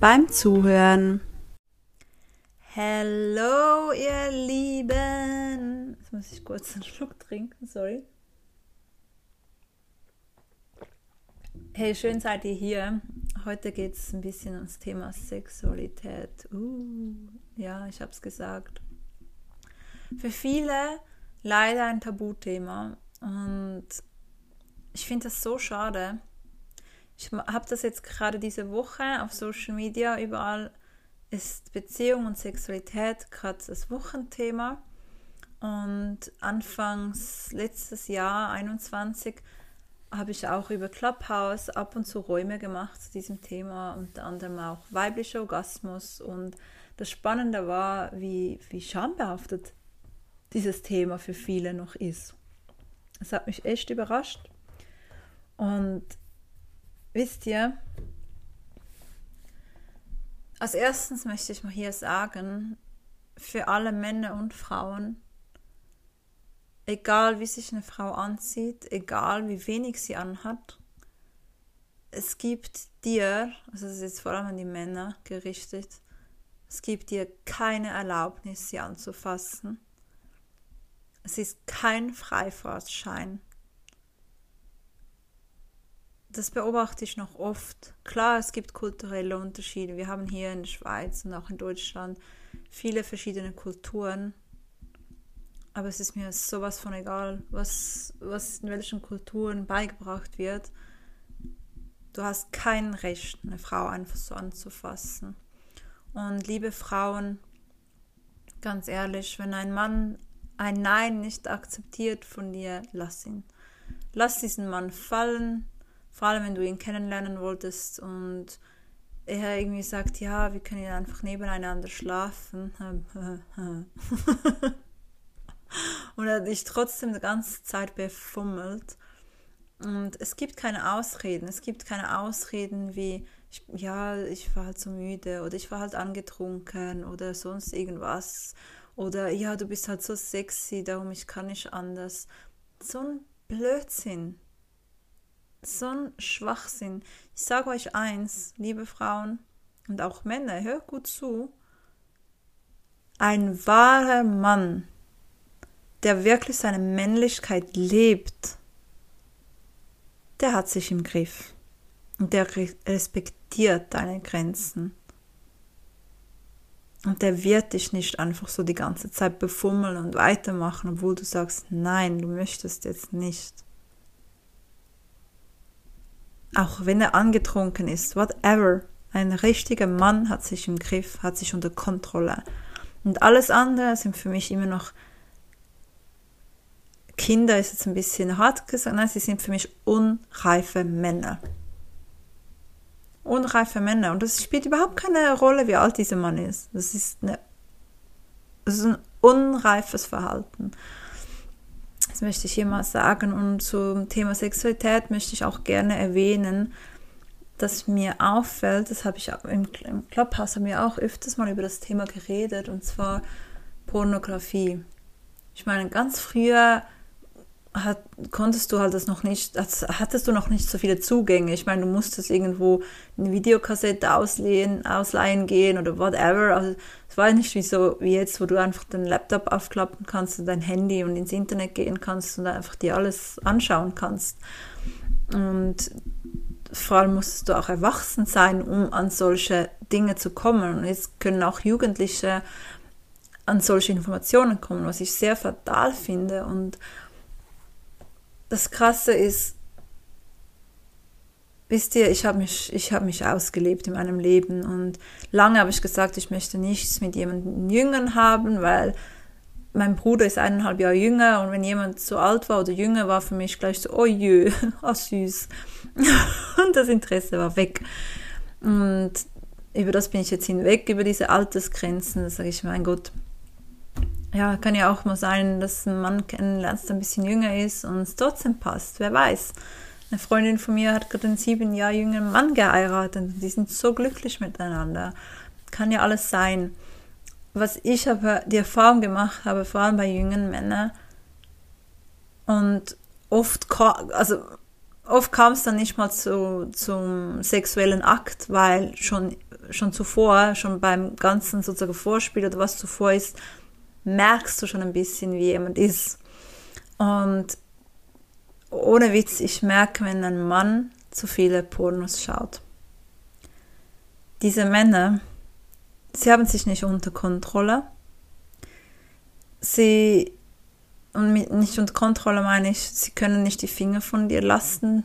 beim Zuhören. Hallo, ihr Lieben. Jetzt muss ich kurz einen Schluck trinken, sorry. Hey, schön seid ihr hier. Heute geht es ein bisschen ums Thema Sexualität. Uh, ja, ich habe es gesagt. Für viele leider ein Tabuthema und ich finde das so schade. Ich habe das jetzt gerade diese Woche auf Social Media, überall ist Beziehung und Sexualität gerade das Wochenthema. Und anfangs letztes Jahr, 21, habe ich auch über Clubhouse ab und zu Räume gemacht zu diesem Thema, unter anderem auch weiblicher Orgasmus. Und das Spannende war, wie, wie schambehaftet dieses Thema für viele noch ist. Es hat mich echt überrascht. Und wisst ihr, als erstens möchte ich mal hier sagen, für alle Männer und Frauen, egal wie sich eine Frau anzieht, egal wie wenig sie anhat, es gibt dir, also das ist jetzt vor allem an die Männer gerichtet, es gibt dir keine Erlaubnis, sie anzufassen. Es ist kein Freifahrtschein. Das beobachte ich noch oft. Klar, es gibt kulturelle Unterschiede. Wir haben hier in der Schweiz und auch in Deutschland viele verschiedene Kulturen aber es ist mir sowas von egal, was, was in welchen Kulturen beigebracht wird. Du hast kein Recht, eine Frau einfach so anzufassen. Und liebe Frauen, ganz ehrlich, wenn ein Mann ein Nein nicht akzeptiert von dir, lass ihn. Lass diesen Mann fallen, vor allem wenn du ihn kennenlernen wolltest und er irgendwie sagt, ja, wir können einfach nebeneinander schlafen. und er hat dich trotzdem die ganze Zeit befummelt. Und es gibt keine Ausreden. Es gibt keine Ausreden wie, ja, ich war halt so müde oder ich war halt angetrunken oder sonst irgendwas. Oder ja, du bist halt so sexy, darum ich kann nicht anders. So ein Blödsinn. So ein Schwachsinn. Ich sage euch eins, liebe Frauen und auch Männer, hört gut zu. Ein wahrer Mann der wirklich seine Männlichkeit lebt, der hat sich im Griff und der respektiert deine Grenzen. Und der wird dich nicht einfach so die ganze Zeit befummeln und weitermachen, obwohl du sagst, nein, du möchtest jetzt nicht. Auch wenn er angetrunken ist, whatever. Ein richtiger Mann hat sich im Griff, hat sich unter Kontrolle. Und alles andere sind für mich immer noch Kinder ist jetzt ein bisschen hart gesagt, nein, sie sind für mich unreife Männer. Unreife Männer. Und das spielt überhaupt keine Rolle, wie alt dieser Mann ist. Das ist, eine, das ist ein unreifes Verhalten. Das möchte ich hier mal sagen. Und zum Thema Sexualität möchte ich auch gerne erwähnen, dass mir auffällt, das habe ich im Clubhouse haben wir auch öfters mal über das Thema geredet, und zwar Pornografie. Ich meine, ganz früher hat, konntest du halt das noch nicht, hattest du noch nicht so viele Zugänge. Ich meine, du musstest irgendwo eine Videokassette auslehnen, ausleihen gehen oder whatever. Also es war nicht wie so wie jetzt, wo du einfach den Laptop aufklappen kannst und dein Handy und ins Internet gehen kannst und einfach dir alles anschauen kannst. Und vor allem musstest du auch erwachsen sein, um an solche Dinge zu kommen. Und jetzt können auch Jugendliche an solche Informationen kommen, was ich sehr fatal finde und das Krasse ist, wisst ihr, ich habe mich, ich habe mich ausgelebt in meinem Leben und lange habe ich gesagt, ich möchte nichts mit jemandem Jüngern haben, weil mein Bruder ist eineinhalb Jahre jünger und wenn jemand so alt war oder jünger war für mich gleich so, oh jö, oh süß. und das Interesse war weg. Und über das bin ich jetzt hinweg, über diese Altersgrenzen. Da sage ich, mein Gott, ja, kann ja auch mal sein, dass ein Mann kennenlernst, ein bisschen jünger ist und es trotzdem passt. Wer weiß. Eine Freundin von mir hat gerade einen sieben Jahre jüngeren Mann geheiratet und die sind so glücklich miteinander. Kann ja alles sein. Was ich aber die Erfahrung gemacht habe, vor allem bei jungen Männern, und oft, also oft kam es dann nicht mal zu, zum sexuellen Akt, weil schon, schon zuvor, schon beim ganzen sozusagen Vorspiel oder was zuvor ist, merkst du schon ein bisschen, wie jemand ist. Und ohne Witz, ich merke, wenn ein Mann zu viele Pornos schaut. Diese Männer, sie haben sich nicht unter Kontrolle. Sie, und mit nicht unter Kontrolle meine ich, sie können nicht die Finger von dir lassen,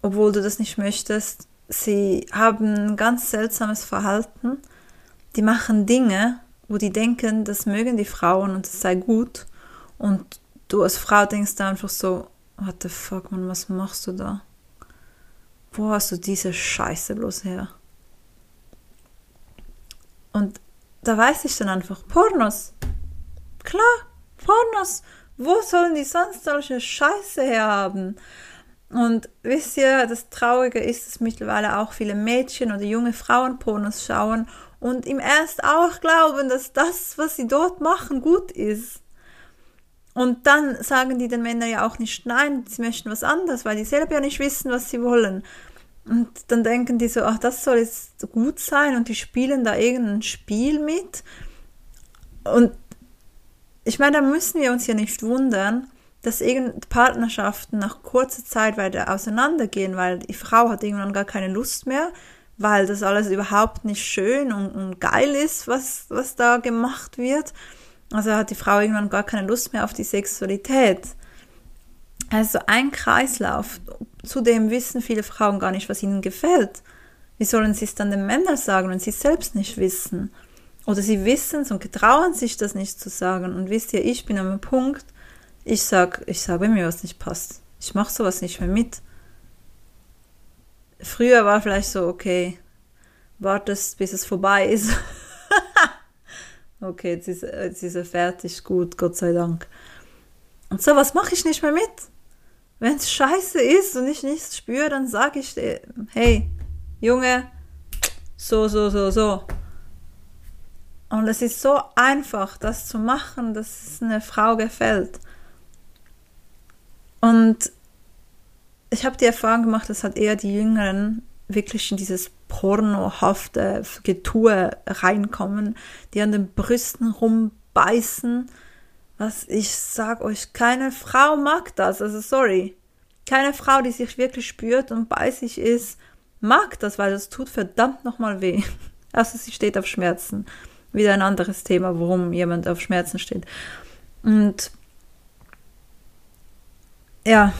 obwohl du das nicht möchtest. Sie haben ein ganz seltsames Verhalten. Die machen Dinge, wo die denken, das mögen die Frauen und das sei gut. Und du als Frau denkst da einfach so, what the fuck, man, was machst du da? Wo hast du diese Scheiße bloß her? Und da weiß ich dann einfach, Pornos. Klar, Pornos. Wo sollen die sonst solche Scheiße herhaben? Und wisst ihr, das Traurige ist, dass mittlerweile auch viele Mädchen oder junge Frauen Pornos schauen und im Erst auch glauben, dass das, was sie dort machen, gut ist. Und dann sagen die den Männern ja auch nicht nein, sie möchten was anderes, weil die selber ja nicht wissen, was sie wollen. Und dann denken die so, ach, das soll jetzt gut sein und die spielen da irgendein Spiel mit. Und ich meine, da müssen wir uns ja nicht wundern, dass Partnerschaften nach kurzer Zeit weiter auseinandergehen, weil die Frau hat irgendwann gar keine Lust mehr, weil das alles überhaupt nicht schön und, und geil ist, was, was da gemacht wird. Also hat die Frau irgendwann gar keine Lust mehr auf die Sexualität. Also ein Kreislauf. Zudem wissen viele Frauen gar nicht, was ihnen gefällt. Wie sollen sie es dann den Männern sagen, wenn sie es selbst nicht wissen? Oder sie wissen es und getrauen sich das nicht zu sagen. Und wisst ihr, ich bin am Punkt, ich sag, ich sage mir, was nicht passt. Ich mache sowas nicht mehr mit. Früher war vielleicht so, okay, wartest, bis es vorbei ist. Okay, jetzt ist, jetzt ist er fertig, gut, Gott sei Dank. Und so was mache ich nicht mehr mit. Wenn es scheiße ist und ich nichts spüre, dann sage ich dir, hey, Junge, so, so, so, so. Und es ist so einfach, das zu machen, dass es einer Frau gefällt. Und ich habe die Erfahrung gemacht, das hat eher die Jüngeren wirklich in dieses pornohafte Getue reinkommen, die an den Brüsten rumbeißen. Was ich sag euch, keine Frau mag das. Also sorry. Keine Frau, die sich wirklich spürt und bei sich ist, mag das, weil das tut verdammt nochmal weh. Also sie steht auf Schmerzen. Wieder ein anderes Thema, warum jemand auf Schmerzen steht. Und ja,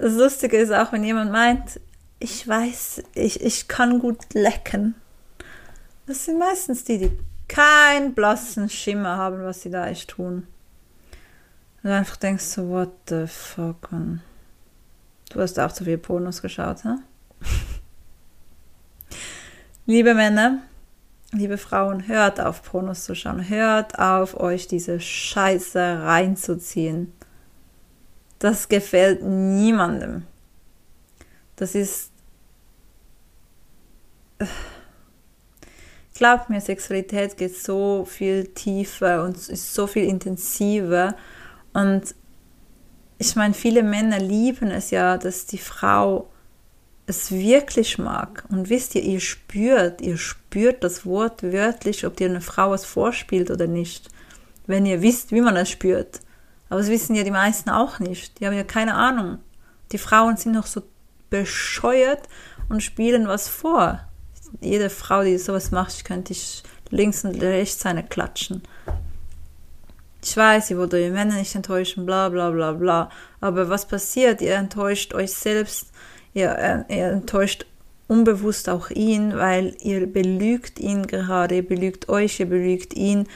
Das Lustige ist auch, wenn jemand meint, ich weiß, ich, ich kann gut lecken. Das sind meistens die, die keinen blassen Schimmer haben, was sie da echt tun. Und du einfach denkst so, what the fuck, man. Du hast auch zu viel Pornos geschaut, hä? liebe Männer, liebe Frauen, hört auf Pornos zu schauen. Hört auf, euch diese Scheiße reinzuziehen. Das gefällt niemandem. Das ist. Glaub mir, Sexualität geht so viel tiefer und ist so viel intensiver. Und ich meine, viele Männer lieben es ja, dass die Frau es wirklich mag. Und wisst ihr, ihr spürt, ihr spürt das Wort wörtlich, ob dir eine Frau es vorspielt oder nicht. Wenn ihr wisst, wie man es spürt. Aber das wissen ja die meisten auch nicht. Die haben ja keine Ahnung. Die Frauen sind noch so bescheuert und spielen was vor. Jede Frau, die sowas macht, könnte ich links und rechts eine klatschen. Ich weiß, ihr wollt eure Männer nicht enttäuschen, bla bla bla bla. Aber was passiert? Ihr enttäuscht euch selbst, ihr, äh, ihr enttäuscht unbewusst auch ihn, weil ihr belügt ihn gerade, ihr belügt euch, ihr belügt ihn,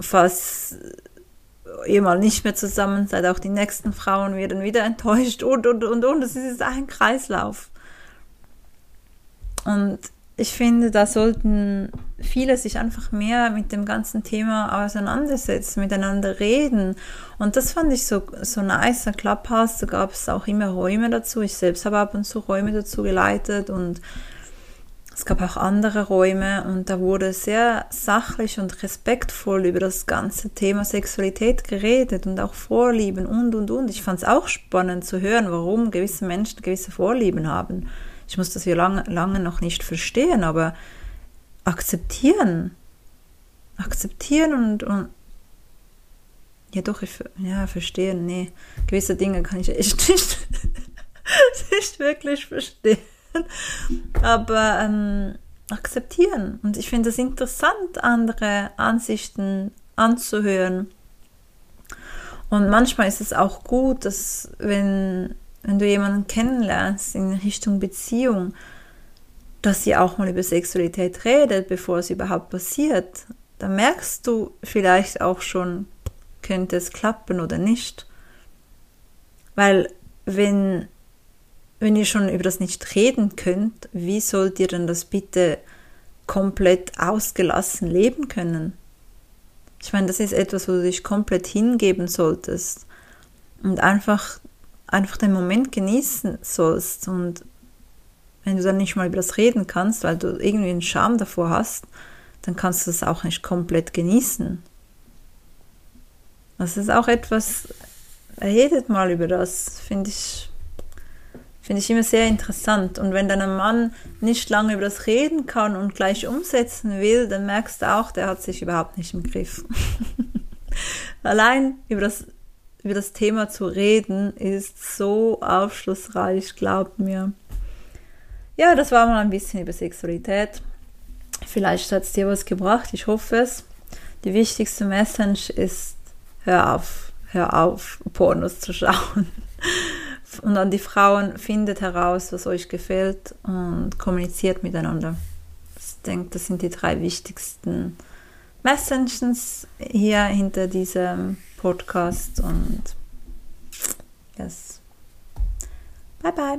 falls ihr mal nicht mehr zusammen seid, auch die nächsten Frauen werden wieder enttäuscht und, und, und, und. Es ist ein Kreislauf. Und ich finde, da sollten viele sich einfach mehr mit dem ganzen Thema auseinandersetzen, miteinander reden. Und das fand ich so, so nice. An Clubhouse, da gab es auch immer Räume dazu. Ich selbst habe ab und zu Räume dazu geleitet und es gab auch andere Räume und da wurde sehr sachlich und respektvoll über das ganze Thema Sexualität geredet und auch Vorlieben und, und, und. Ich fand es auch spannend zu hören, warum gewisse Menschen gewisse Vorlieben haben. Ich muss das ja lange, lange noch nicht verstehen, aber akzeptieren. Akzeptieren und, und ja doch, ich ja, verstehen, nee. Gewisse Dinge kann ich echt nicht, nicht wirklich verstehen. Aber ähm, akzeptieren. Und ich finde es interessant, andere Ansichten anzuhören. Und manchmal ist es auch gut, dass wenn wenn du jemanden kennenlernst in Richtung Beziehung, dass sie auch mal über Sexualität redet, bevor es überhaupt passiert, dann merkst du vielleicht auch schon, könnte es klappen oder nicht. Weil wenn, wenn ihr schon über das nicht reden könnt, wie sollt ihr denn das bitte komplett ausgelassen leben können? Ich meine, das ist etwas, wo du dich komplett hingeben solltest und einfach einfach den Moment genießen sollst und wenn du dann nicht mal über das reden kannst, weil du irgendwie einen Scham davor hast, dann kannst du das auch nicht komplett genießen. Das ist auch etwas, redet mal über das, finde ich, finde ich immer sehr interessant. Und wenn dann ein Mann nicht lange über das reden kann und gleich umsetzen will, dann merkst du auch, der hat sich überhaupt nicht im Griff. Allein über das über das Thema zu reden, ist so aufschlussreich, glaubt mir. Ja, das war mal ein bisschen über Sexualität. Vielleicht hat es dir was gebracht, ich hoffe es. Die wichtigste Message ist, hör auf, hör auf, Pornos zu schauen. Und an die Frauen, findet heraus, was euch gefällt und kommuniziert miteinander. Ich denke, das sind die drei wichtigsten Messages hier hinter diesem Podcast und yes. Bye bye.